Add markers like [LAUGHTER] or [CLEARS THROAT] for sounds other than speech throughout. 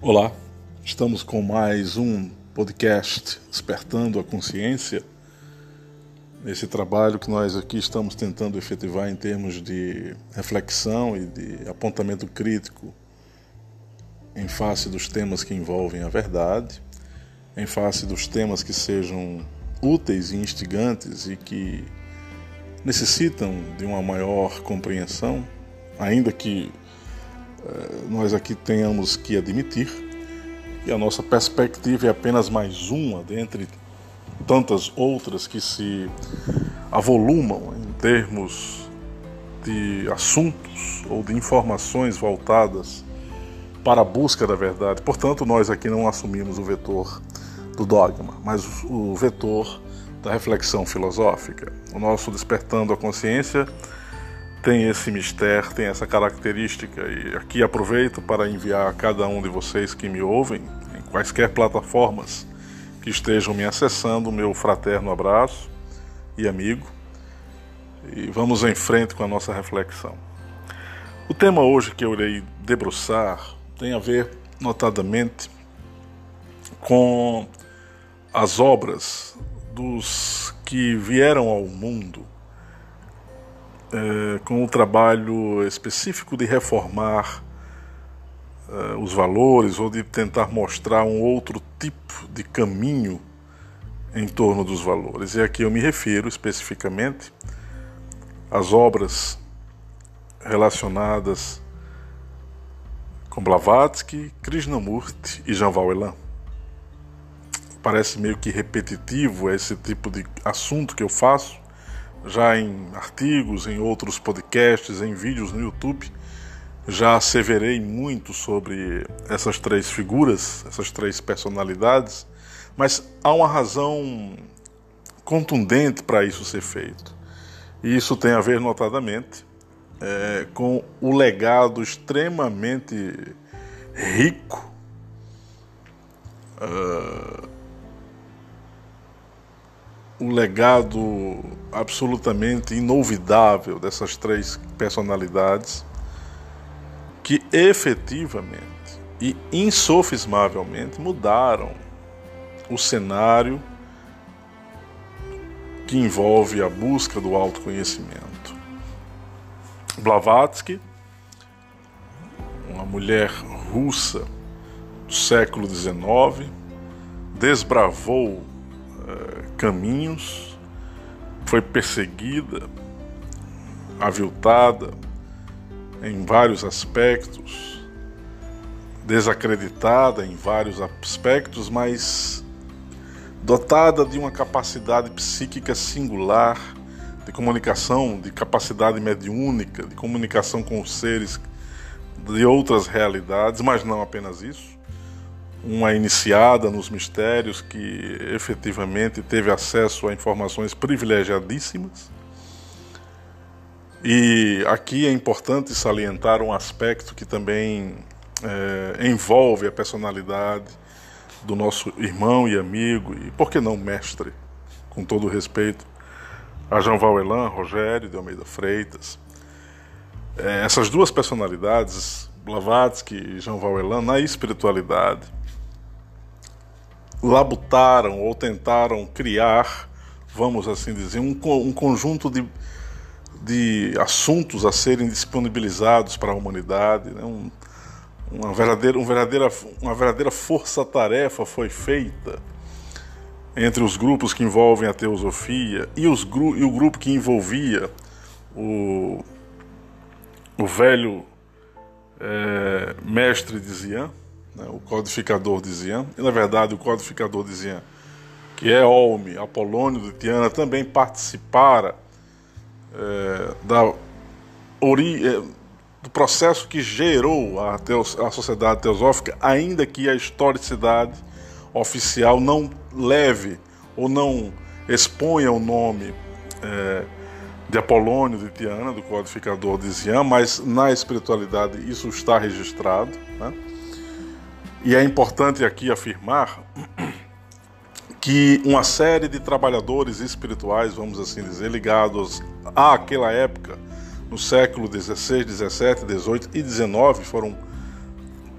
Olá, estamos com mais um podcast Despertando a Consciência. Nesse trabalho que nós aqui estamos tentando efetivar em termos de reflexão e de apontamento crítico em face dos temas que envolvem a verdade, em face dos temas que sejam úteis e instigantes e que necessitam de uma maior compreensão, ainda que nós aqui tenhamos que admitir que a nossa perspectiva é apenas mais uma dentre tantas outras que se avolumam em termos de assuntos ou de informações voltadas para a busca da verdade. Portanto, nós aqui não assumimos o vetor do dogma, mas o vetor da reflexão filosófica. O nosso despertando a consciência tem esse mistério, tem essa característica. E aqui aproveito para enviar a cada um de vocês que me ouvem, em quaisquer plataformas que estejam me acessando, meu fraterno abraço e amigo. E vamos em frente com a nossa reflexão. O tema hoje que eu irei debruçar tem a ver, notadamente, com as obras dos que vieram ao mundo é, com o trabalho específico de reformar é, os valores ou de tentar mostrar um outro tipo de caminho em torno dos valores. E aqui eu me refiro especificamente às obras relacionadas com Blavatsky, Krishnamurti e Jean Valjean. Parece meio que repetitivo esse tipo de assunto que eu faço, já em artigos, em outros podcasts, em vídeos no YouTube, já asseverei muito sobre essas três figuras, essas três personalidades, mas há uma razão contundente para isso ser feito. E isso tem a ver, notadamente, é, com o legado extremamente rico. Uh, o legado absolutamente inolvidável dessas três personalidades que efetivamente e insofismavelmente mudaram o cenário que envolve a busca do autoconhecimento. Blavatsky, uma mulher russa do século XIX, desbravou eh, caminhos, foi perseguida, aviltada em vários aspectos, desacreditada em vários aspectos, mas dotada de uma capacidade psíquica singular, de comunicação, de capacidade mediúnica, de comunicação com os seres de outras realidades, mas não apenas isso uma iniciada nos mistérios que efetivamente teve acesso a informações privilegiadíssimas. E aqui é importante salientar um aspecto que também é, envolve a personalidade do nosso irmão e amigo, e por que não mestre, com todo respeito, a Jean Valjean, Rogério de Almeida Freitas. É, essas duas personalidades, Blavatsky e Jean Valjean, na espiritualidade, labutaram ou tentaram criar, vamos assim dizer, um, um conjunto de, de assuntos a serem disponibilizados para a humanidade. Né? Um, uma, verdadeira, um verdadeira, uma verdadeira força-tarefa foi feita entre os grupos que envolvem a teosofia e, os, e o grupo que envolvia o, o velho é, mestre de Zian né, o codificador de Zian, e na verdade o codificador de Zian, que é Olme, Apolônio de Tiana, também participara é, da ori é, do processo que gerou a, teos, a sociedade teosófica, ainda que a historicidade oficial não leve ou não exponha o nome é, de Apolônio de Tiana, do codificador de Zian, mas na espiritualidade isso está registrado. Né? E é importante aqui afirmar que uma série de trabalhadores espirituais, vamos assim dizer, ligados àquela época, no século XVI, XVII, XVIII e XIX, foram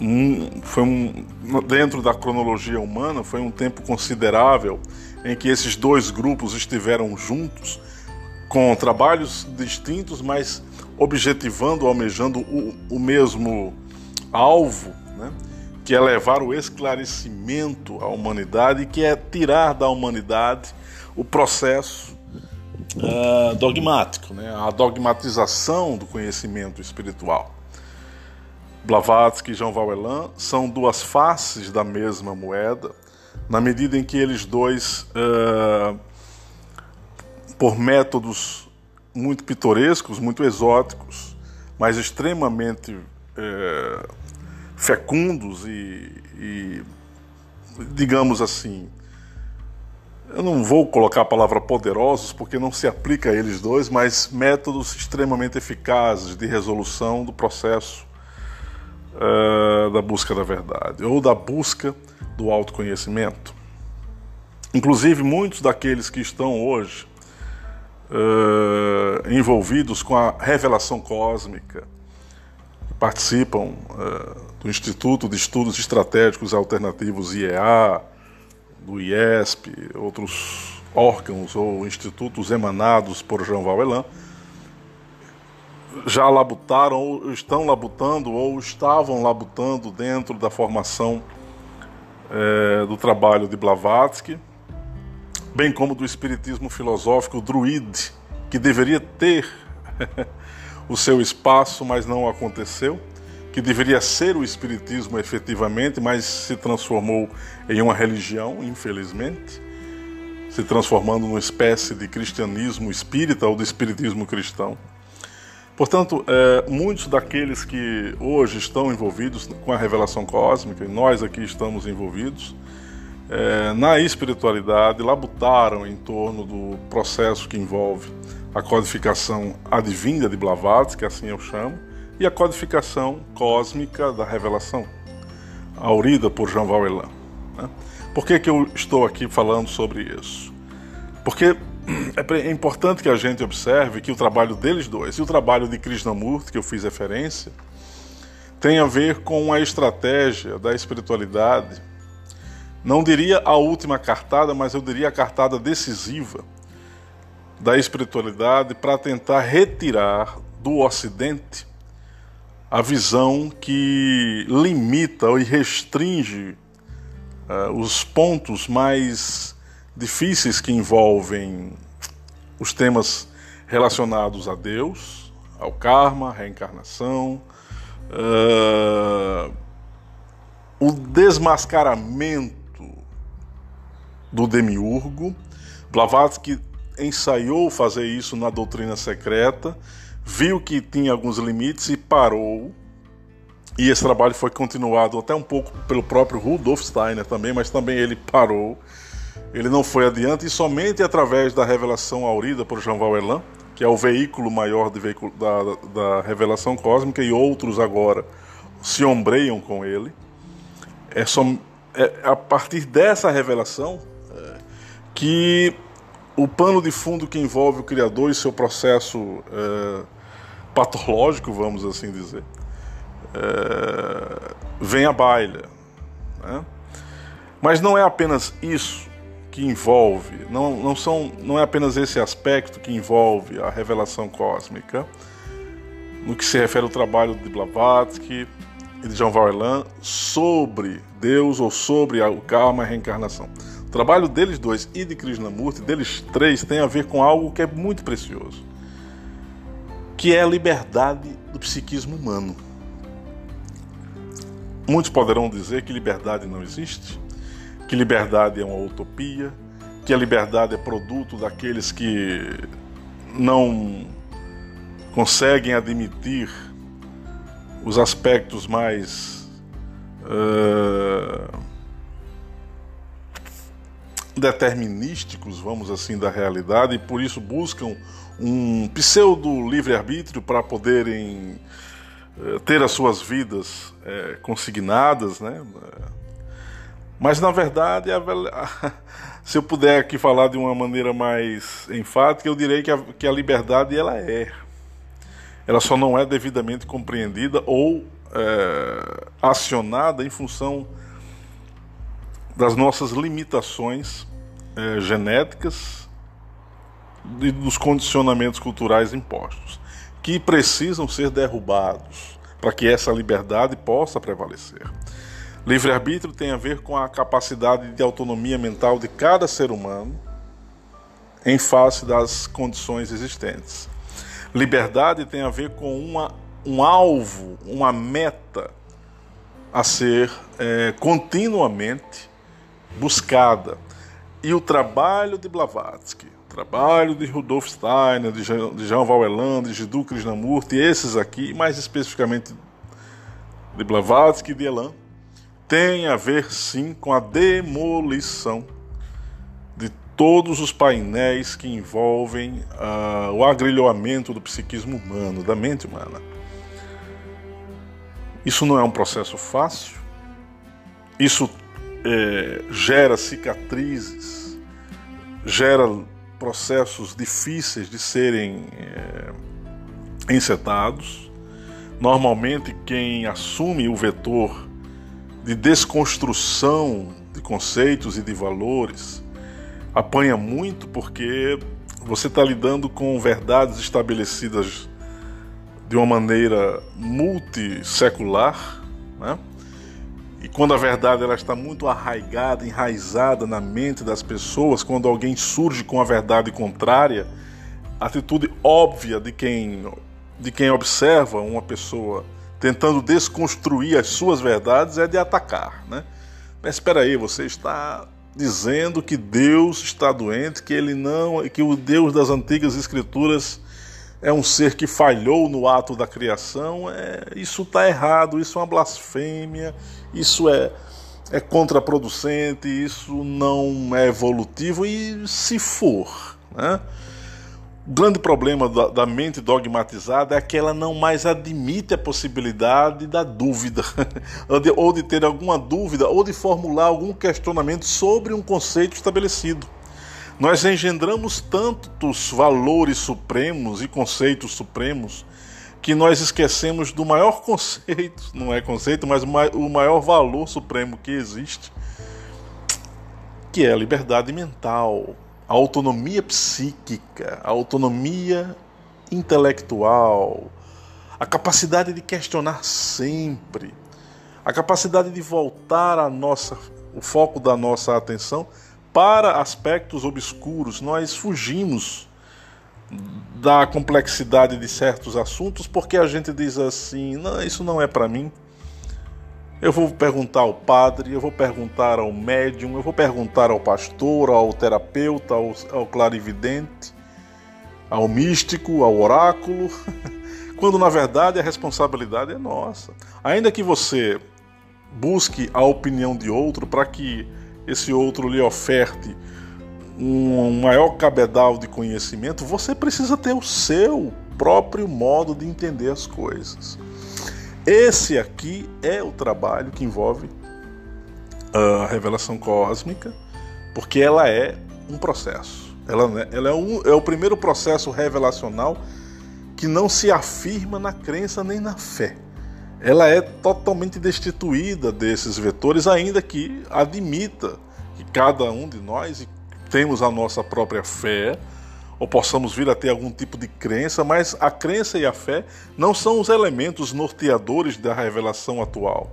um, foi um, dentro da cronologia humana, foi um tempo considerável em que esses dois grupos estiveram juntos, com trabalhos distintos, mas objetivando, almejando o, o mesmo alvo, né? Que é levar o esclarecimento à humanidade, que é tirar da humanidade o processo uh, dogmático, né? a dogmatização do conhecimento espiritual. Blavatsky e Jean Vauelan são duas faces da mesma moeda, na medida em que eles dois, uh, por métodos muito pitorescos, muito exóticos, mas extremamente uh, fecundos e, e, digamos assim, eu não vou colocar a palavra poderosos porque não se aplica a eles dois, mas métodos extremamente eficazes de resolução do processo uh, da busca da verdade ou da busca do autoconhecimento. Inclusive, muitos daqueles que estão hoje uh, envolvidos com a revelação cósmica, participam uh, do Instituto de Estudos Estratégicos Alternativos IEA, do IESP, outros órgãos ou institutos emanados por João Vauelan, já labutaram, ou estão labutando, ou estavam labutando dentro da formação é, do trabalho de Blavatsky, bem como do espiritismo filosófico druide, que deveria ter [LAUGHS] o seu espaço, mas não aconteceu, que deveria ser o espiritismo efetivamente, mas se transformou em uma religião, infelizmente, se transformando numa espécie de cristianismo espírita ou de espiritismo cristão. Portanto, é, muitos daqueles que hoje estão envolvidos com a revelação cósmica, e nós aqui estamos envolvidos, é, na espiritualidade, labutaram em torno do processo que envolve a codificação advinda de Blavatsky, assim eu chamo, e a codificação cósmica da revelação, aurida por Jean Vauelan. Né? Por que, que eu estou aqui falando sobre isso? Porque [CLEARS THROAT] é importante que a gente observe que o trabalho deles dois e o trabalho de Krishnamurti, que eu fiz referência, tem a ver com a estratégia da espiritualidade. Não diria a última cartada, mas eu diria a cartada decisiva da espiritualidade para tentar retirar do Ocidente a visão que limita e restringe uh, os pontos mais difíceis que envolvem os temas relacionados a Deus, ao karma, reencarnação, uh, o desmascaramento do demiurgo. Blavatsky ensaiou fazer isso na doutrina secreta, viu que tinha alguns limites e parou. E esse trabalho foi continuado até um pouco pelo próprio Rudolf Steiner também, mas também ele parou ele não foi adiante e somente através da revelação aurida por Jean Vauelan, que é o veículo maior veículo da, da, revelação cósmica, e outros agora se ombreiam com ele. É, só, é a partir dessa revelação é, que o pano de fundo que envolve o Criador e seu processo é, patológico, vamos assim dizer, é, vem à baila. Né? Mas não é apenas isso que envolve, não, não, são, não é apenas esse aspecto que envolve a revelação cósmica, no que se refere ao trabalho de Blavatsky e de Jean Varlan sobre Deus ou sobre o karma e a reencarnação. O trabalho deles dois e de Krishnamurti, deles três, tem a ver com algo que é muito precioso, que é a liberdade do psiquismo humano. Muitos poderão dizer que liberdade não existe, que liberdade é uma utopia, que a liberdade é produto daqueles que não conseguem admitir os aspectos mais uh, determinísticos, vamos assim, da realidade e por isso buscam um pseudo livre-arbítrio para poderem uh, ter as suas vidas uh, consignadas, né? Mas na verdade, [LAUGHS] se eu puder aqui falar de uma maneira mais enfática, eu direi que a, que a liberdade ela é. Ela só não é devidamente compreendida ou é, acionada em função das nossas limitações é, genéticas e dos condicionamentos culturais impostos, que precisam ser derrubados para que essa liberdade possa prevalecer. Livre-arbítrio tem a ver com a capacidade de autonomia mental de cada ser humano em face das condições existentes. Liberdade tem a ver com uma, um alvo, uma meta a ser é, continuamente buscada. E o trabalho de Blavatsky, o trabalho de Rudolf Steiner, de Jean, de Jean de Jiddu Krishnamurti, esses aqui, mais especificamente de Blavatsky e de Elan, tem a ver sim com a demolição de todos os painéis que envolvem uh, o agrilhoamento do psiquismo humano, da mente humana. Isso não é um processo fácil, isso é, gera cicatrizes, gera processos difíceis de serem é, encetados. Normalmente, quem assume o vetor de desconstrução de conceitos e de valores apanha muito porque você está lidando com verdades estabelecidas de uma maneira multissecular, né? E quando a verdade ela está muito arraigada, enraizada na mente das pessoas, quando alguém surge com a verdade contrária, a atitude óbvia de quem de quem observa uma pessoa tentando desconstruir as suas verdades é de atacar, né? Mas espera aí, você está dizendo que Deus está doente, que ele não, que o Deus das antigas escrituras é um ser que falhou no ato da criação, é, isso está errado, isso é uma blasfêmia, isso é, é contraproducente, isso não é evolutivo, e se for, né? O grande problema da, da, mente dogmatizada é que ela não mais admite a possibilidade da dúvida, [LAUGHS] ou, de, ou de ter alguma dúvida, ou de formular algum questionamento sobre um conceito estabelecido. Nós engendramos tantos valores supremos e conceitos supremos que nós esquecemos do maior [LAUGHS] conceito, não é conceito, mas o maior valor supremo que existe, que é a liberdade mental a autonomia psíquica, a autonomia intelectual, a capacidade de questionar sempre, a capacidade de voltar a nossa, o foco da nossa atenção para aspectos obscuros. Nós fugimos da complexidade de certos assuntos porque a gente diz assim: não, isso não é para mim. Eu vou perguntar ao padre, eu vou perguntar ao médium, eu vou perguntar ao pastor, ao terapeuta, ao, ao clarividente, ao místico, ao oráculo, [LAUGHS] quando na verdade a responsabilidade é nossa. Ainda que você busque a opinião de outro para que esse outro lhe oferte um maior cabedal de conhecimento, você precisa ter o seu próprio modo de entender as coisas. Esse aqui é o trabalho que envolve a revelação cósmica, porque ela é um processo. Ela, né, ela é, um, é o primeiro processo revelacional que não se afirma na crença nem na fé. Ela é totalmente destituída desses vetores, ainda que admita que cada um de nós temos a nossa própria fé, ou possamos vir a ter algum tipo de crença, mas a crença e a fé não são os elementos norteadores da revelação atual.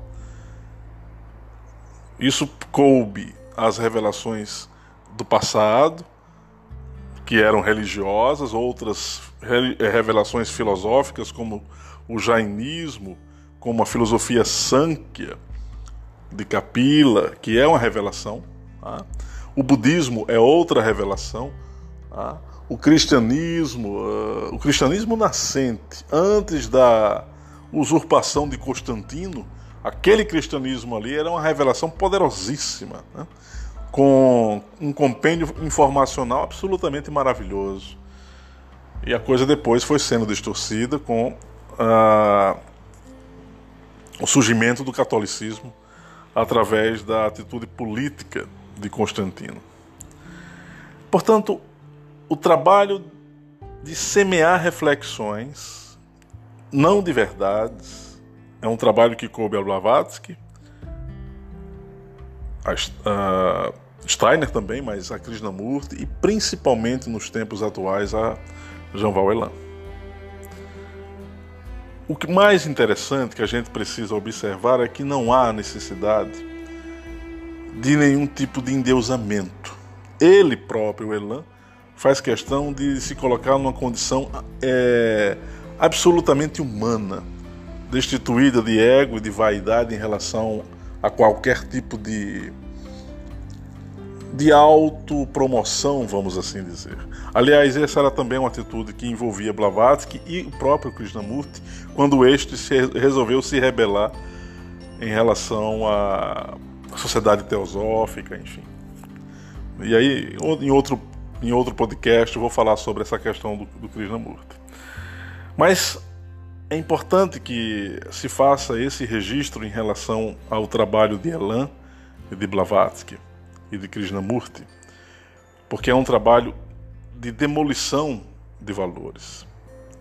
Isso coube às revelações do passado, que eram religiosas, outras revelações filosóficas, como o jainismo, como a filosofia Sankhya de Kapila, que é uma revelação. Tá? O budismo é outra revelação. Tá? o cristianismo, uh, o cristianismo nascente, antes da usurpação de Constantino, aquele cristianismo ali era uma revelação poderosíssima, né? com um compêndio informacional absolutamente maravilhoso. E a coisa depois foi sendo distorcida com uh, o surgimento do catolicismo através da atitude política de Constantino. Portanto, o trabalho de semear reflexões, não de verdades, é um trabalho que coube a Blavatsky, a, Steiner também, mas a Krishnamurti e principalmente nos tempos atuais a Jean Elan. O que mais interessante que a gente precisa observar é que não há necessidade de nenhum tipo de endeusamento. Ele próprio, Elan, faz questão de se colocar numa condição é, absolutamente humana, destituída de ego e de vaidade em relação a qualquer tipo de de autopromoção, vamos assim dizer. Aliás, essa era também uma atitude que envolvia Blavatsky e o próprio Krishnamurti, quando este se resolveu se rebelar em relação à sociedade teosófica, enfim. E aí, em outro, em outro podcast, eu vou falar sobre essa questão do, do Krishnamurti. Mas é importante que se faça esse registro em relação ao trabalho de Elan e de Blavatsky e de Krishnamurti, porque é um trabalho de demolição de valores.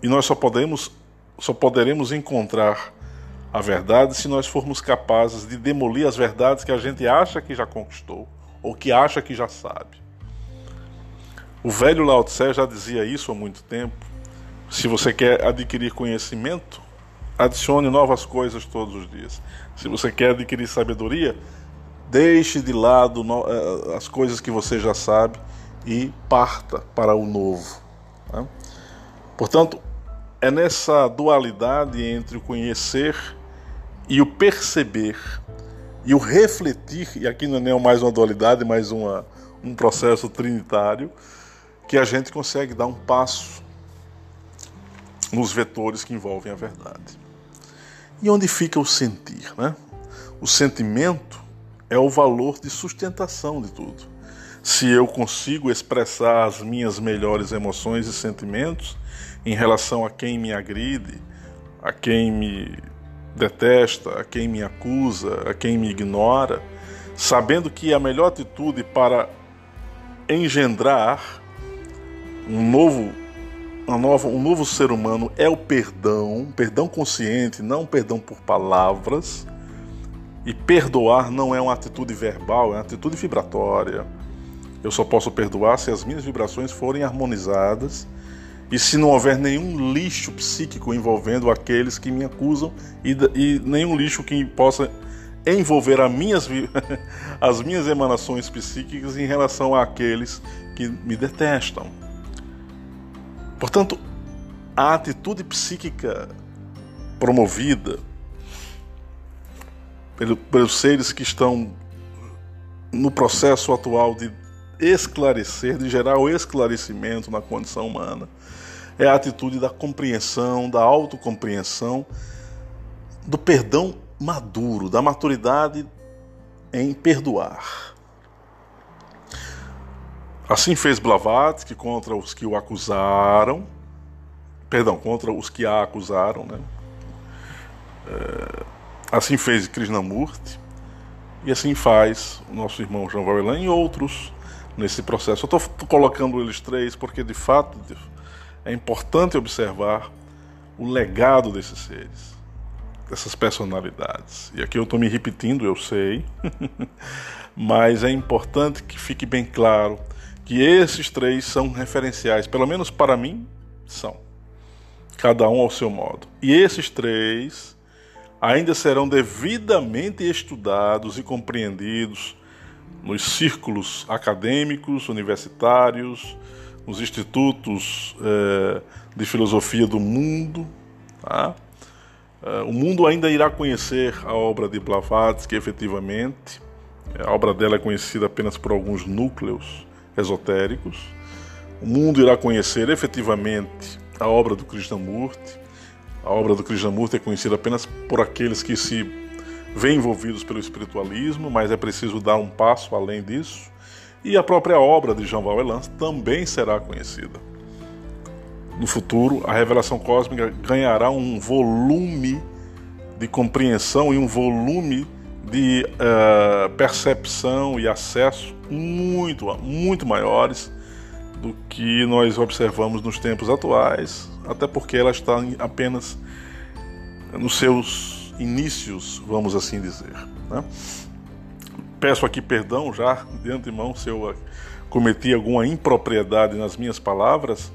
E nós só podemos só poderemos encontrar a verdade se nós formos capazes de demolir as verdades que a gente acha que já conquistou ou que acha que já sabe. O velho Lao Tse já dizia isso há muito tempo. Se você quer adquirir conhecimento, adicione novas coisas todos os dias. Se você quer adquirir sabedoria, Deixe de lado eh, as coisas que você já sabe e parta para o novo. Né? Portanto, é nessa dualidade entre o conhecer e o perceber e o refletir, e aqui não é mais uma dualidade, mas uma, um processo trinitário, que a gente consegue dar um passo nos vetores que envolvem a verdade. E onde fica o sentir? Né? O sentimento é o valor de sustentação de tudo. Se eu consigo expressar as minhas melhores emoções e sentimentos em relação a quem me agride, a quem me detesta, a quem me acusa, a quem me ignora, sabendo que a melhor atitude para engendrar um novo, uma nova, um novo ser humano é o perdão, perdão consciente, não perdão por palavras, e perdoar não é uma atitude verbal, é uma atitude vibratória. Eu só posso perdoar se as minhas vibrações forem harmonizadas e se não houver nenhum lixo psíquico envolvendo aqueles que me acusam e, e nenhum lixo que possa envolver minhas, [LAUGHS] as minhas emanações psíquicas em relação àqueles que me detestam. Portanto, a atitude psíquica promovida pelos seres que estão no processo atual de esclarecer, de gerar o esclarecimento na condição humana, é a atitude da compreensão, da autocompreensão, do perdão maduro, da maturidade em perdoar. Assim fez Blavatsky contra os que o acusaram, perdão, contra os que a acusaram, né? É Assim fez Krishnamurti e assim faz o nosso irmão João Varelan e outros nesse processo. Eu estou colocando eles três porque, de fato, é importante observar o legado desses seres, dessas personalidades. E aqui eu estou me repetindo, eu sei, [LAUGHS] mas é importante que fique bem claro que esses três são referenciais, pelo menos para mim, são. Cada um ao seu modo. E esses três ainda serão devidamente estudados e compreendidos nos círculos acadêmicos, universitários, nos institutos eh, de filosofia do mundo. Tá? Eh, o mundo ainda irá conhecer a obra de Blavatsky efetivamente. A obra dela é conhecida apenas por alguns núcleos esotéricos. O mundo irá conhecer efetivamente a obra do Krishnamurti a obra do Krishnamurti é conhecida apenas por aqueles que se veem envolvidos pelo espiritualismo, mas é preciso dar um passo além disso. E a própria obra de Jean Valjean também será conhecida. No futuro, a revelação cósmica ganhará um volume de compreensão e um volume de uh, percepção e acesso muito, muito maiores do que nós observamos nos tempos atuais, até porque ela está apenas nos seus inícios, vamos assim dizer. Né? Peço aqui perdão já de antemão se eu cometi alguma impropriedade nas minhas palavras,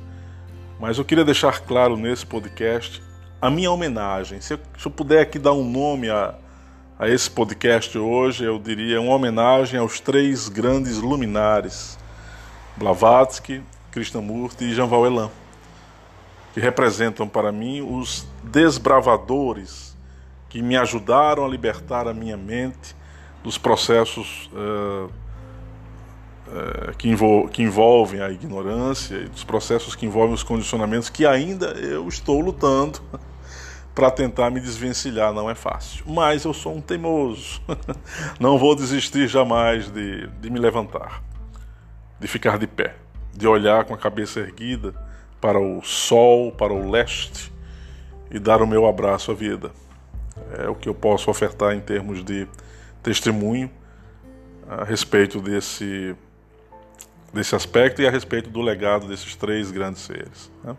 mas eu queria deixar claro nesse podcast a minha homenagem. Se eu, se eu puder aqui dar um nome a, a esse podcast hoje, eu diria uma homenagem aos três grandes luminares, Blavatsky, Krishnamurti e Jean Elan, que representam para mim os desbravadores que me ajudaram a libertar a minha mente dos processos uh, uh, que, envol que envolvem a ignorância e dos processos que envolvem os condicionamentos que ainda eu estou lutando [LAUGHS] para tentar me desvencilhar. Não é fácil, mas eu sou um teimoso. [LAUGHS] Não vou desistir jamais de, de me levantar, de ficar de pé, de olhar com a cabeça erguida para o sol, para o leste e dar o meu abraço à vida. É o que eu posso ofertar em termos de testemunho a respeito desse, desse aspecto e a respeito do legado desses três grandes seres. Né?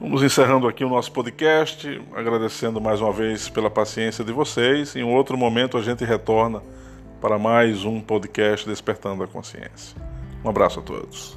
Vamos encerrando aqui o nosso podcast, agradecendo mais uma vez pela paciência de vocês. Em outro momento a gente retorna para mais um podcast Despertando a Consciência. Um abraço a todos.